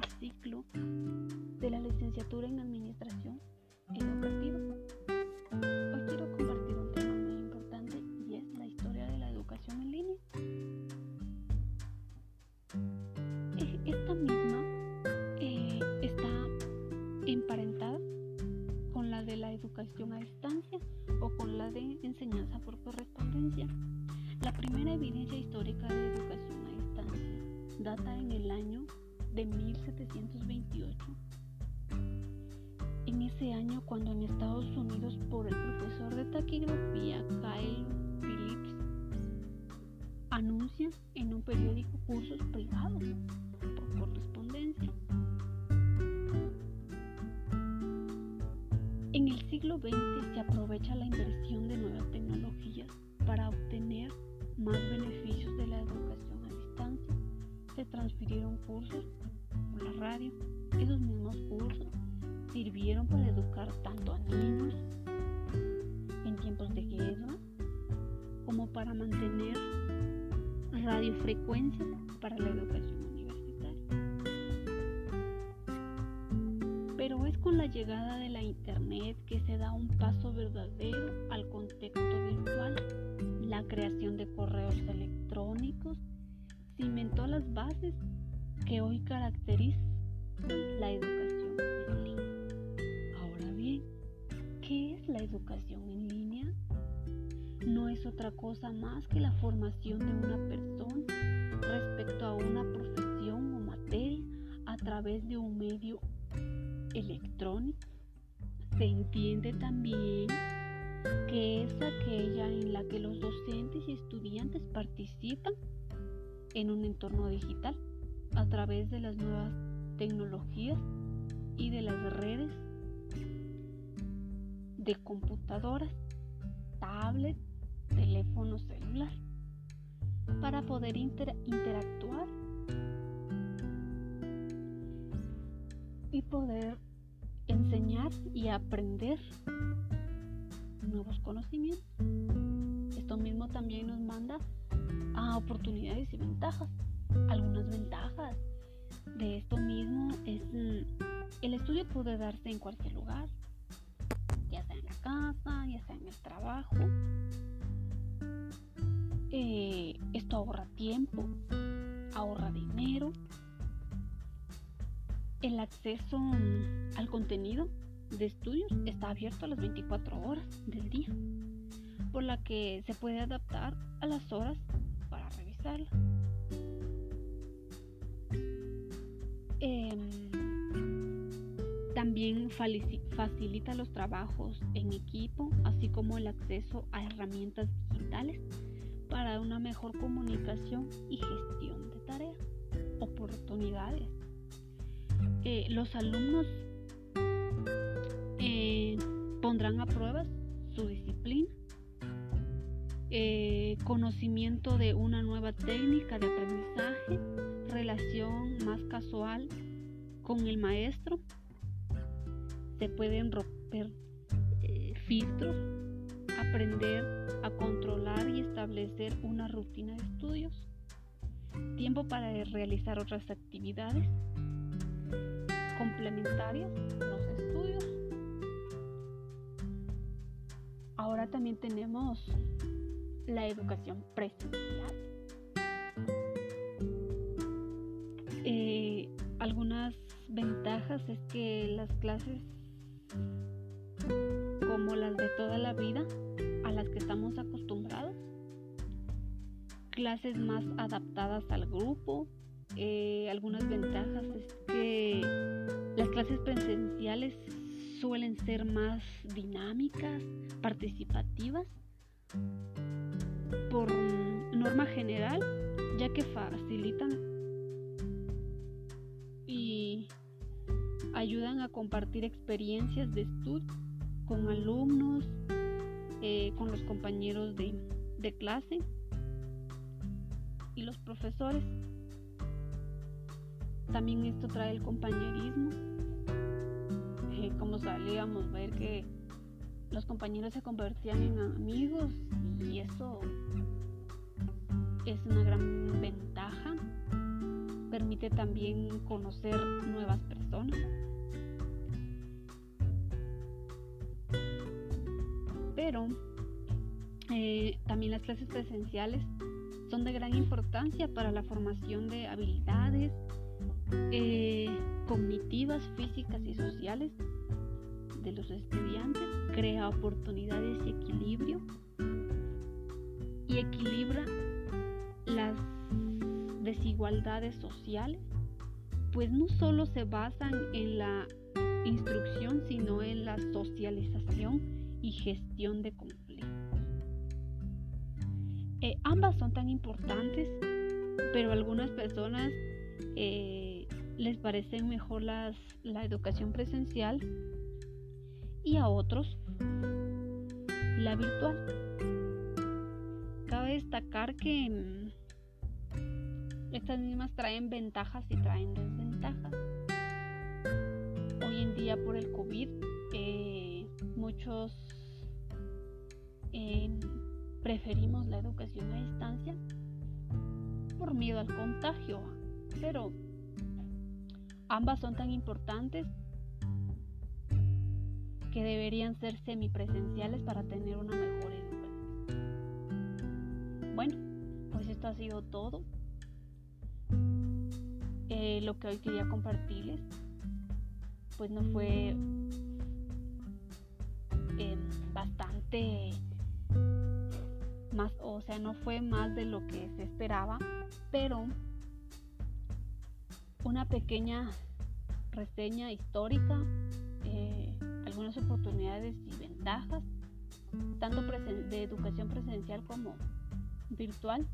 cursando el tercer ciclo de la licenciatura en Administración Educativa. Hoy quiero compartir un tema muy importante y es la historia de la educación en línea. Esta misma eh, está emparentada con la de la educación a distancia o con la de enseñanza por correspondencia. La primera evidencia histórica de educación a distancia data en el año de 1728. En ese año cuando en Estados Unidos por el profesor de taquigrafía Kyle Phillips anuncia en un periódico cursos privados por correspondencia. En el siglo XX se aprovecha la inversión de nuevas tecnologías para obtener más beneficios Se transfirieron cursos por la radio. Esos mismos cursos sirvieron para educar tanto a niños en tiempos de guerra como para mantener radiofrecuencias para la educación universitaria. Pero es con la llegada de la Internet que se da un paso verdadero al contexto virtual la creación de correos electrónicos cimentó las bases que hoy caracterizan la educación en línea. Ahora bien, ¿qué es la educación en línea? No es otra cosa más que la formación de una persona respecto a una profesión o materia a través de un medio electrónico. Se entiende también que es aquella en la que los docentes y estudiantes participan en un entorno digital a través de las nuevas tecnologías y de las redes de computadoras, tablets, teléfono celular, para poder interactuar y poder enseñar y aprender nuevos conocimientos. Esto mismo también nos manda a oportunidades y ventajas. Algunas ventajas de esto mismo es el estudio puede darse en cualquier lugar, ya sea en la casa, ya sea en el trabajo. Eh, esto ahorra tiempo, ahorra dinero. El acceso al contenido de estudios está abierto a las 24 horas del día, por la que se puede adaptar a las horas Eh, también facilita los trabajos en equipo, así como el acceso a herramientas digitales para una mejor comunicación y gestión de tareas, oportunidades. Eh, los alumnos eh, pondrán a prueba su disciplina, eh, conocimiento de una nueva técnica de aprendizaje, relación más casual con el maestro, se pueden romper eh, filtros, aprender a controlar y establecer una rutina de estudios, tiempo para realizar otras actividades complementarias los estudios. Ahora también tenemos la educación presencial. Eh, algunas ventajas es que las clases como las de toda la vida a las que estamos acostumbrados, clases más adaptadas al grupo, eh, algunas ventajas es que las clases presenciales suelen ser más dinámicas, participativas, por norma general, ya que facilitan y ayudan a compartir experiencias de estudio con alumnos, eh, con los compañeros de, clase y los profesores. También esto trae el compañerismo. Eh, como salíamos, ver que los compañeros se convertían en amigos y eso es una gran ventaja. permite también conocer nuevas personas. Pero eh, también las clases presenciales son de gran importancia para la formación de habilidades eh, cognitivas, físicas y sociales de los estudiantes, crea oportunidades y equilibrio y equilibra las desigualdades sociales, pues no solo se basan en la instrucción, sino en la socialización y gestión de conflictos. Eh, ambas son tan importantes, pero algunas personas eh, les parece mejor las, la educación presencial y a otros la virtual. Cabe destacar que mm, estas mismas traen ventajas y traen desventajas. Hoy en día por el COVID eh, muchos preferimos la educación a distancia por miedo al contagio, pero ambas son tan importantes que deberían ser semipresenciales para tener una mejor educación. Bueno, pues esto ha sido todo. Eh, lo que hoy quería compartirles, pues no fue eh, bastante o sea, no fue más de lo que se esperaba, pero una pequeña reseña histórica, eh, algunas oportunidades y ventajas, tanto de educación presencial como virtual.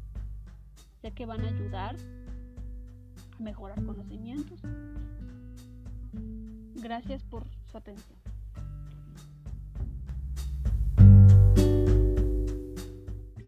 Sé que van a ayudar a mejorar conocimientos. Gracias por su atención.